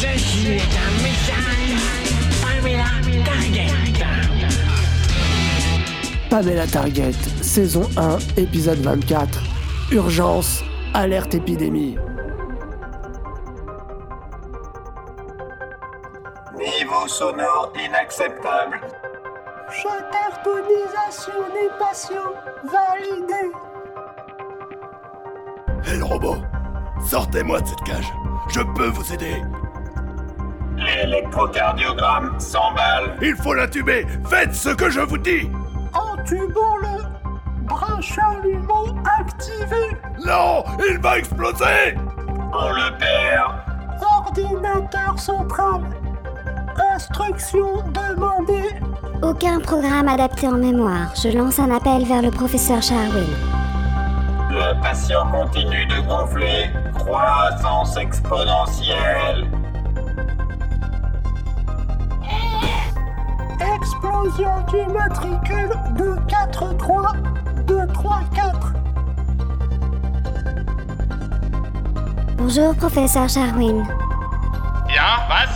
Ceci est un message. Pamela Target. Pamela Target, saison 1, épisode 24. Urgence, alerte épidémie. Niveau sonore inacceptable. Chatartonisation des patients validée. Hé le robot, sortez-moi de cette cage. Je peux vous aider. L'électrocardiogramme s'emballe. Il faut l'intuber. Faites ce que je vous dis. Entubons-le. Bras chalumeau activé. Non, il va exploser. On le perd. Ordinateur central. Instruction demandée. Aucun programme adapté en mémoire. Je lance un appel vers le professeur Charwin. Le patient continue de gonfler. Croissance exponentielle. Explosion du matricule 243 234. Bonjour, professeur Charwin. Ja, was?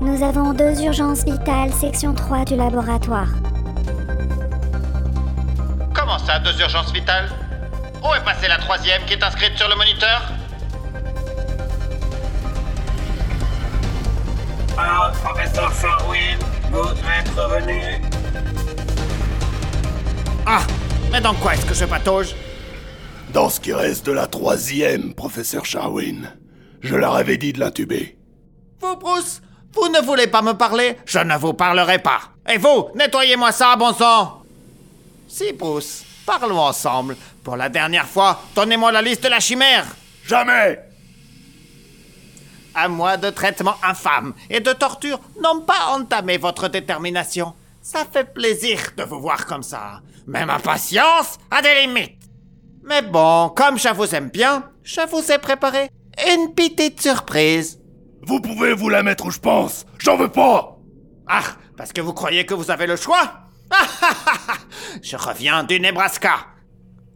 Nous avons deux urgences vitales, section 3 du laboratoire. Comment ça, deux urgences vitales? Où est passée la troisième qui est inscrite sur le moniteur? Ah, professeur êtes revenu. Ah Mais dans quoi est-ce que je patauge? Dans ce qui reste de la troisième, professeur Sharwin. Je leur avais dit de l'intuber. Vous, Bruce Vous ne voulez pas me parler? Je ne vous parlerai pas. Et vous, nettoyez-moi ça, bon sang Si, Bruce, parlons ensemble. Pour la dernière fois, donnez-moi la liste de la chimère. Jamais À moi de traitements infâmes et de torture n'ont pas entamé votre détermination. Ça fait plaisir de vous voir comme ça. Mais ma patience a des limites. Mais bon, comme je vous aime bien, je vous ai préparé une petite surprise. Vous pouvez vous la mettre où je pense. J'en veux pas. Ah, parce que vous croyez que vous avez le choix? Ah, ah, ah, ah. Je reviens du Nebraska.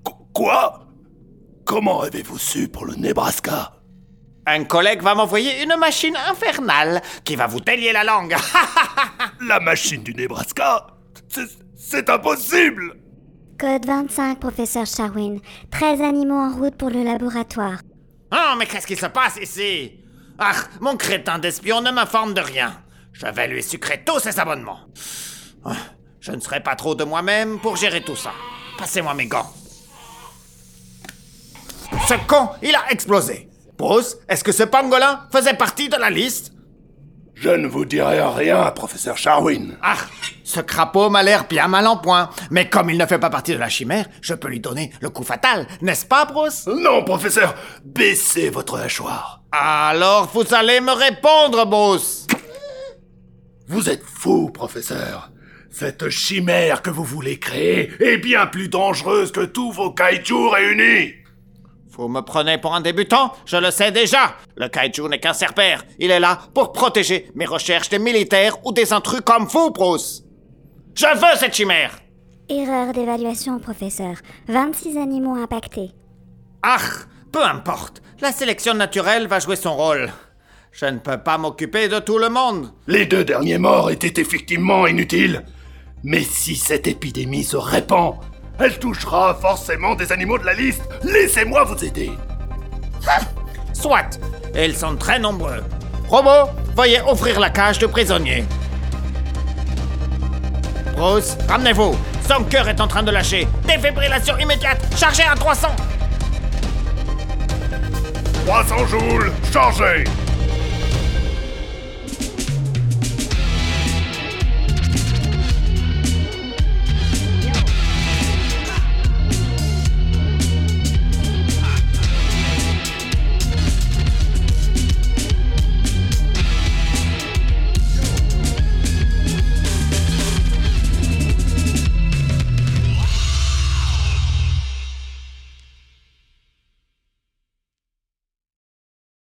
Qu- Quoi? Comment avez-vous su pour le Nebraska? Un collègue va m'envoyer une machine infernale qui va vous délier la langue. La machine du Nebraska C'est- impossible Code 25, professeur Charwin. 13 animaux en route pour le laboratoire. Oh, mais qu'est-ce qui se passe ici? Ah, mon crétin d'espion ne m'informe de rien. Je vais lui sucrer tous ses abonnements. Ah, Je ne serai pas trop de moi-même pour gérer tout ça. Passez-moi mes gants. Ce con, il a explosé. Bruce, est-ce que ce pangolin faisait partie de la liste? Je ne vous dirai rien, professeur Sharwin. Ah, ce crapaud m'a l'air bien mal en point. Mais comme il ne fait pas partie de la chimère, je peux lui donner le coup fatal, n'est-ce pas, Bruce Non, professeur Baissez votre hachoir. Alors vous allez me répondre, Bruce Vous êtes fou, professeur. Cette chimère que vous voulez créer est bien plus dangereuse que tous vos kaijus réunis. Vous me prenez pour un débutant? Je le sais déjà Le kaiju n'est qu'un cerbère. Il est là pour protéger mes recherches des militaires ou des intrus comme vous, Bruce Je veux cette chimère Erreur d'évaluation, professeur. 26 animaux impactés. Ah Peu importe. La sélection naturelle va jouer son rôle. Je ne peux pas m'occuper de tout le monde. Les deux derniers morts étaient effectivement inutiles. Mais si cette épidémie se répand, elle touchera forcément des animaux de la liste. Laissez-moi vous aider. Soit. Et ils sont très nombreux. Robot, veuillez ouvrir la cage de prisonnier. Bruce, ramenez-vous. Son cœur est en train de lâcher. Défibrillation immédiate. Chargez à 300. 300 joules, chargez